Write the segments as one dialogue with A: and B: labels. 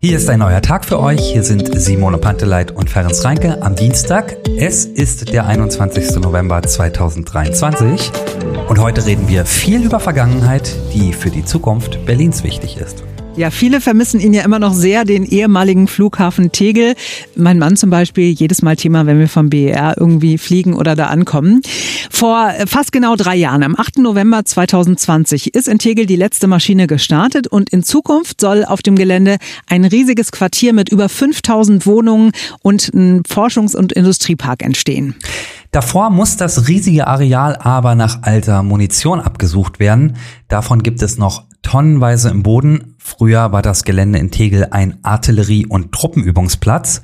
A: Hier ist ein neuer Tag für euch. Hier sind Simone Panteleit und Ferenc Reinke am Dienstag. Es ist der 21. November 2023 und heute reden wir viel über Vergangenheit, die für die Zukunft Berlins wichtig ist.
B: Ja, viele vermissen ihn ja immer noch sehr, den ehemaligen Flughafen Tegel. Mein Mann zum Beispiel, jedes Mal Thema, wenn wir vom BER irgendwie fliegen oder da ankommen. Vor fast genau drei Jahren, am 8. November 2020, ist in Tegel die letzte Maschine gestartet und in Zukunft soll auf dem Gelände ein riesiges Quartier mit über 5000 Wohnungen und ein Forschungs- und Industriepark entstehen.
A: Davor muss das riesige Areal aber nach alter Munition abgesucht werden. Davon gibt es noch tonnenweise im Boden. Früher war das Gelände in Tegel ein Artillerie- und Truppenübungsplatz.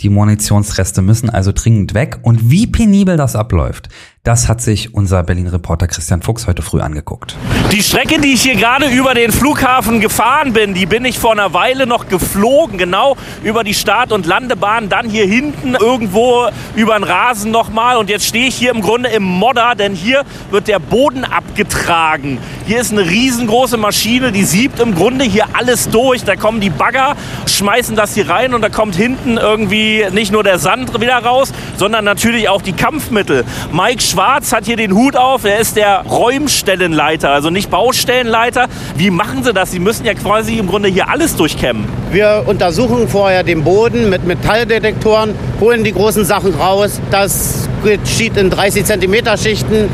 A: Die Munitionsreste müssen also dringend weg. Und wie penibel das abläuft, das hat sich unser Berlin-Reporter Christian Fuchs heute früh angeguckt.
C: Die Strecke, die ich hier gerade über den Flughafen gefahren bin, die bin ich vor einer Weile noch geflogen, genau über die Start- und Landebahn, dann hier hinten irgendwo über den Rasen nochmal. Und jetzt stehe ich hier im Grunde im Modder, denn hier wird der Boden abgetragen. Hier ist eine riesengroße Maschine, die siebt im Grunde hier alles durch. Da kommen die Bagger, schmeißen das hier rein und da kommt hinten irgendwie nicht nur der Sand wieder raus, sondern natürlich auch die Kampfmittel. Mike Schwarz hat hier den Hut auf. Er ist der Räumstellenleiter, also nicht Baustellenleiter. Wie machen Sie das? Sie müssen ja quasi im Grunde hier alles durchkämmen.
D: Wir untersuchen vorher den Boden mit Metalldetektoren, holen die großen Sachen raus. Das geschieht in 30 cm Schichten.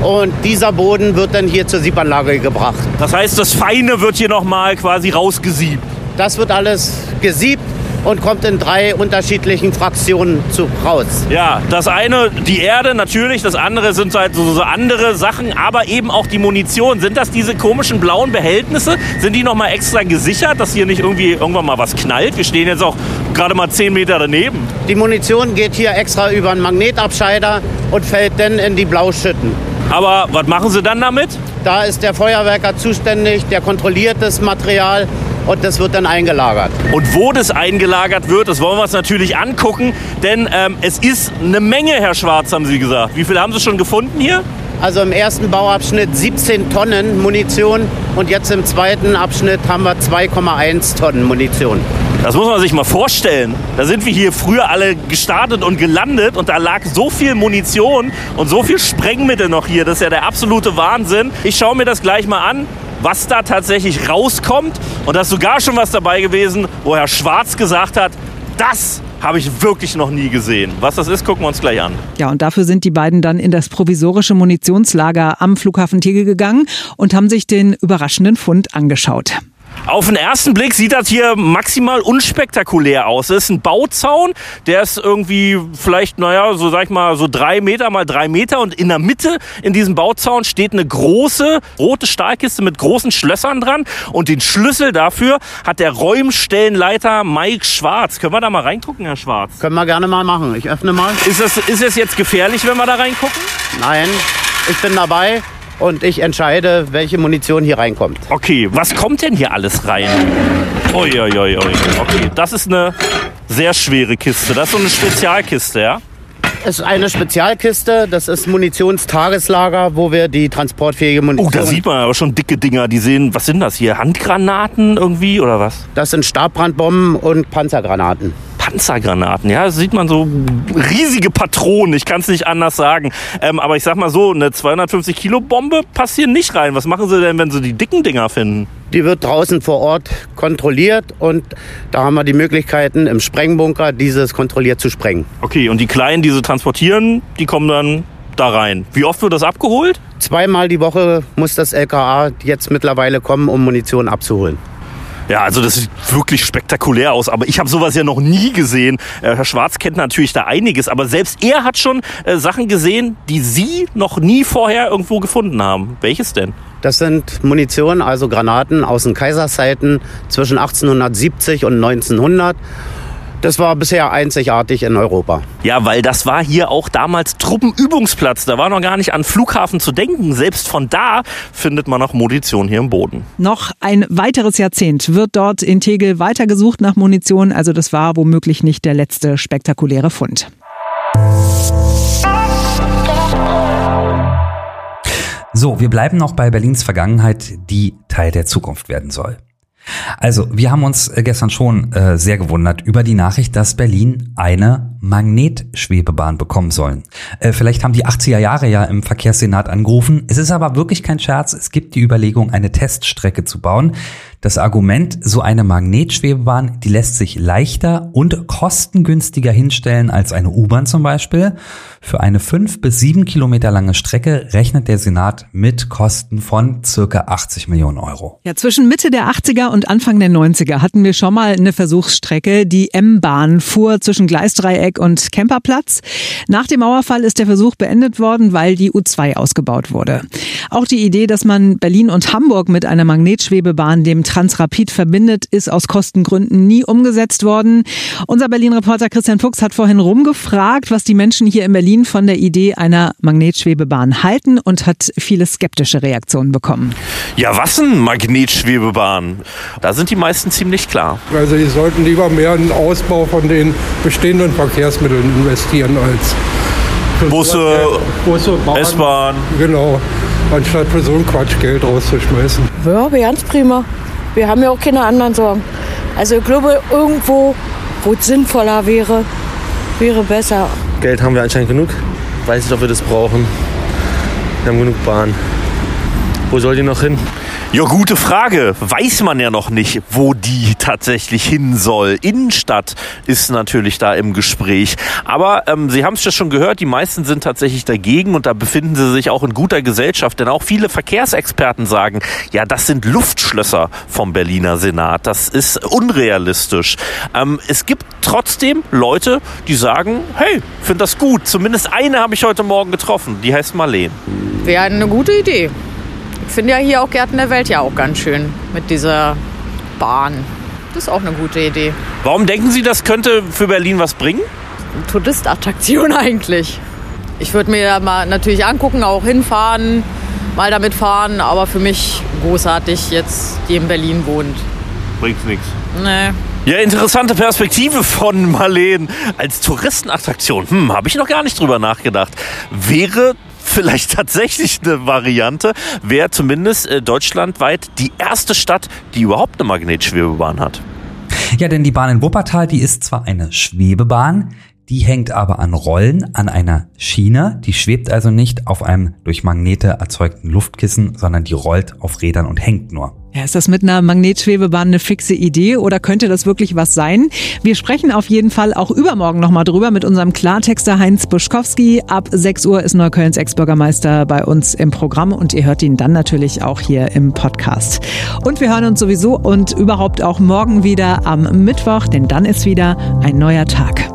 D: Und dieser Boden wird dann hier zur Siebanlage gebracht.
C: Das heißt, das Feine wird hier nochmal quasi rausgesiebt.
D: Das wird alles gesiebt und kommt in drei unterschiedlichen Fraktionen zu, raus.
C: Ja, das eine die Erde natürlich, das andere sind halt so, so andere Sachen, aber eben auch die Munition. Sind das diese komischen blauen Behältnisse? Sind die nochmal extra gesichert, dass hier nicht irgendwie irgendwann mal was knallt? Wir stehen jetzt auch gerade mal zehn Meter daneben.
D: Die Munition geht hier extra über einen Magnetabscheider und fällt dann in die Blauschütten.
C: Aber was machen Sie dann damit?
D: Da ist der Feuerwerker zuständig, der kontrolliert das Material und das wird dann eingelagert.
C: Und wo das eingelagert wird, das wollen wir uns natürlich angucken, denn ähm, es ist eine Menge, Herr Schwarz, haben Sie gesagt. Wie viel haben Sie schon gefunden hier?
D: Also im ersten Bauabschnitt 17 Tonnen Munition und jetzt im zweiten Abschnitt haben wir 2,1 Tonnen Munition.
C: Das muss man sich mal vorstellen. Da sind wir hier früher alle gestartet und gelandet und da lag so viel Munition und so viel Sprengmittel noch hier. Das ist ja der absolute Wahnsinn. Ich schaue mir das gleich mal an was da tatsächlich rauskommt. Und da ist sogar schon was dabei gewesen, wo Herr Schwarz gesagt hat, das habe ich wirklich noch nie gesehen. Was das ist, gucken wir uns gleich an.
B: Ja, und dafür sind die beiden dann in das provisorische Munitionslager am Flughafen Tegel gegangen und haben sich den überraschenden Fund angeschaut.
C: Auf den ersten Blick sieht das hier maximal unspektakulär aus. Es ist ein Bauzaun, der ist irgendwie vielleicht, naja, so sag ich mal, so drei Meter mal drei Meter und in der Mitte in diesem Bauzaun steht eine große rote Stahlkiste mit großen Schlössern dran und den Schlüssel dafür hat der Räumstellenleiter Mike Schwarz. Können wir da mal reingucken, Herr Schwarz?
D: Können wir gerne mal machen. Ich öffne mal.
C: Ist es, ist es jetzt gefährlich, wenn wir da reingucken?
D: Nein, ich bin dabei und ich entscheide, welche Munition hier reinkommt.
C: Okay, was kommt denn hier alles rein? Uiuiui. Okay, das ist eine sehr schwere Kiste. Das ist so eine Spezialkiste, ja?
D: Es ist eine Spezialkiste, das ist Munitionstageslager, wo wir die transportfähige Munition.
C: Oh, da sieht man aber schon dicke Dinger. Die sehen, was sind das hier? Handgranaten irgendwie oder was?
D: Das sind Stabbrandbomben und Panzergranaten.
C: Panzergranaten. Ja, sieht man so riesige Patronen. Ich kann es nicht anders sagen. Ähm, aber ich sag mal so, eine 250 Kilo Bombe passt hier nicht rein. Was machen Sie denn, wenn Sie die dicken Dinger finden?
D: Die wird draußen vor Ort kontrolliert und da haben wir die Möglichkeiten im Sprengbunker dieses kontrolliert zu sprengen.
C: Okay, und die kleinen, die Sie transportieren, die kommen dann da rein. Wie oft wird das abgeholt?
D: Zweimal die Woche muss das LKA jetzt mittlerweile kommen, um Munition abzuholen.
C: Ja, also das sieht wirklich spektakulär aus, aber ich habe sowas ja noch nie gesehen. Äh, Herr Schwarz kennt natürlich da einiges, aber selbst er hat schon äh, Sachen gesehen, die Sie noch nie vorher irgendwo gefunden haben. Welches denn?
D: Das sind Munition, also Granaten aus den Kaiserzeiten zwischen 1870 und 1900. Das war bisher einzigartig in Europa.
C: Ja, weil das war hier auch damals Truppenübungsplatz. Da war noch gar nicht an Flughafen zu denken. Selbst von da findet man noch Munition hier im Boden.
B: Noch ein weiteres Jahrzehnt wird dort in Tegel weitergesucht nach Munition. Also das war womöglich nicht der letzte spektakuläre Fund.
A: So, wir bleiben noch bei Berlins Vergangenheit, die Teil der Zukunft werden soll. Also, wir haben uns äh, gestern schon äh, sehr gewundert über die Nachricht, dass Berlin eine Magnetschwebebahn bekommen sollen. Äh, vielleicht haben die 80er Jahre ja im Verkehrssenat angerufen. Es ist aber wirklich kein Scherz. Es gibt die Überlegung, eine Teststrecke zu bauen. Das Argument, so eine Magnetschwebebahn, die lässt sich leichter und kostengünstiger hinstellen als eine U-Bahn zum Beispiel. Für eine fünf bis sieben Kilometer lange Strecke rechnet der Senat mit Kosten von circa 80 Millionen Euro.
B: Ja, zwischen Mitte der 80er und Anfang der 90er hatten wir schon mal eine Versuchsstrecke. Die M-Bahn fuhr zwischen Gleisdreieck und Kemperplatz. Nach dem Mauerfall ist der Versuch beendet worden, weil die U2 ausgebaut wurde. Auch die Idee, dass man Berlin und Hamburg mit einer Magnetschwebebahn dem Transrapid verbindet, ist aus Kostengründen nie umgesetzt worden. Unser Berlin-Reporter Christian Fuchs hat vorhin rumgefragt, was die Menschen hier in Berlin von der Idee einer Magnetschwebebahn halten und hat viele skeptische Reaktionen bekommen.
E: Ja, was ein Magnetschwebebahn? Da sind die meisten ziemlich klar.
F: Also die sollten lieber mehr in den Ausbau von den bestehenden Verkehrsmitteln investieren als
E: Busse, Busse S-Bahn.
F: Genau, anstatt für so einen Quatsch Geld rauszuschmeißen.
G: Ja, wäre ganz prima. Wir haben ja auch keine anderen Sorgen. Also ich glaube, irgendwo, wo es sinnvoller wäre, wäre besser.
H: Geld haben wir anscheinend genug. Weiß nicht, ob wir das brauchen. Wir haben genug Bahn. Wo soll die noch hin?
E: Ja, gute Frage. Weiß man ja noch nicht, wo die tatsächlich hin soll. Innenstadt ist natürlich da im Gespräch. Aber ähm, Sie haben es ja schon gehört, die meisten sind tatsächlich dagegen und da befinden sie sich auch in guter Gesellschaft. Denn auch viele Verkehrsexperten sagen, ja, das sind Luftschlösser vom Berliner Senat. Das ist unrealistisch. Ähm, es gibt trotzdem Leute, die sagen, hey, finde das gut. Zumindest eine habe ich heute Morgen getroffen. Die heißt Marleen.
I: Wäre eine gute Idee. Ich finde ja hier auch Gärten der Welt ja auch ganz schön mit dieser Bahn. Das ist auch eine gute Idee.
E: Warum denken Sie, das könnte für Berlin was bringen?
I: Touristattraktion eigentlich. Ich würde mir mal natürlich angucken, auch hinfahren, mal damit fahren, aber für mich großartig jetzt, die in Berlin wohnt.
E: Bringt nichts.
I: Nee.
E: Ja, interessante Perspektive von Marleen. Als Touristenattraktion, hm, habe ich noch gar nicht drüber nachgedacht. Wäre vielleicht tatsächlich eine Variante, wäre zumindest äh, deutschlandweit die erste Stadt, die überhaupt eine Magnetschwebebahn hat.
A: Ja, denn die Bahn in Wuppertal, die ist zwar eine Schwebebahn, die hängt aber an Rollen an einer Schiene. Die schwebt also nicht auf einem durch Magnete erzeugten Luftkissen, sondern die rollt auf Rädern und hängt nur.
B: Ja, ist das mit einer Magnetschwebebahn eine fixe Idee oder könnte das wirklich was sein? Wir sprechen auf jeden Fall auch übermorgen nochmal drüber mit unserem Klartexter Heinz Buschkowski. Ab 6 Uhr ist Neuköllns Ex-Bürgermeister bei uns im Programm und ihr hört ihn dann natürlich auch hier im Podcast. Und wir hören uns sowieso und überhaupt auch morgen wieder am Mittwoch, denn dann ist wieder ein neuer Tag.